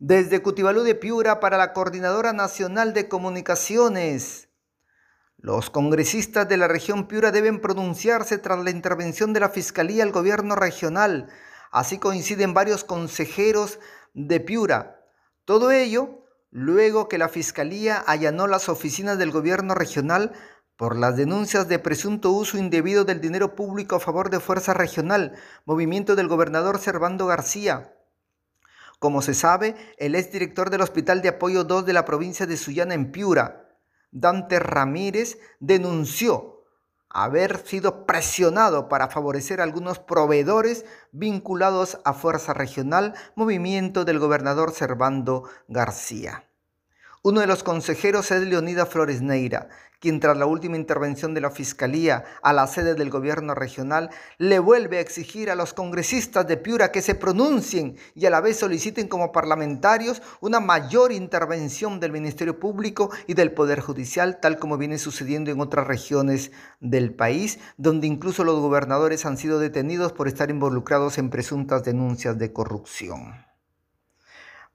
Desde Cutibalú de Piura para la Coordinadora Nacional de Comunicaciones. Los congresistas de la región Piura deben pronunciarse tras la intervención de la Fiscalía al gobierno regional. Así coinciden varios consejeros de Piura. Todo ello luego que la Fiscalía allanó las oficinas del gobierno regional por las denuncias de presunto uso indebido del dinero público a favor de Fuerza Regional, movimiento del gobernador Servando García. Como se sabe, el exdirector del Hospital de Apoyo 2 de la provincia de Sullana en Piura, Dante Ramírez, denunció haber sido presionado para favorecer a algunos proveedores vinculados a Fuerza Regional, movimiento del gobernador Servando García. Uno de los consejeros es Leonida Flores Neira, quien tras la última intervención de la Fiscalía a la sede del gobierno regional le vuelve a exigir a los congresistas de Piura que se pronuncien y a la vez soliciten como parlamentarios una mayor intervención del Ministerio Público y del Poder Judicial, tal como viene sucediendo en otras regiones del país, donde incluso los gobernadores han sido detenidos por estar involucrados en presuntas denuncias de corrupción.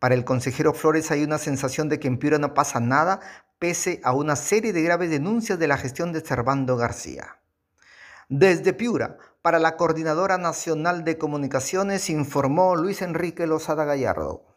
Para el consejero Flores hay una sensación de que en Piura no pasa nada, pese a una serie de graves denuncias de la gestión de Servando García. Desde Piura, para la Coordinadora Nacional de Comunicaciones, informó Luis Enrique Lozada Gallardo.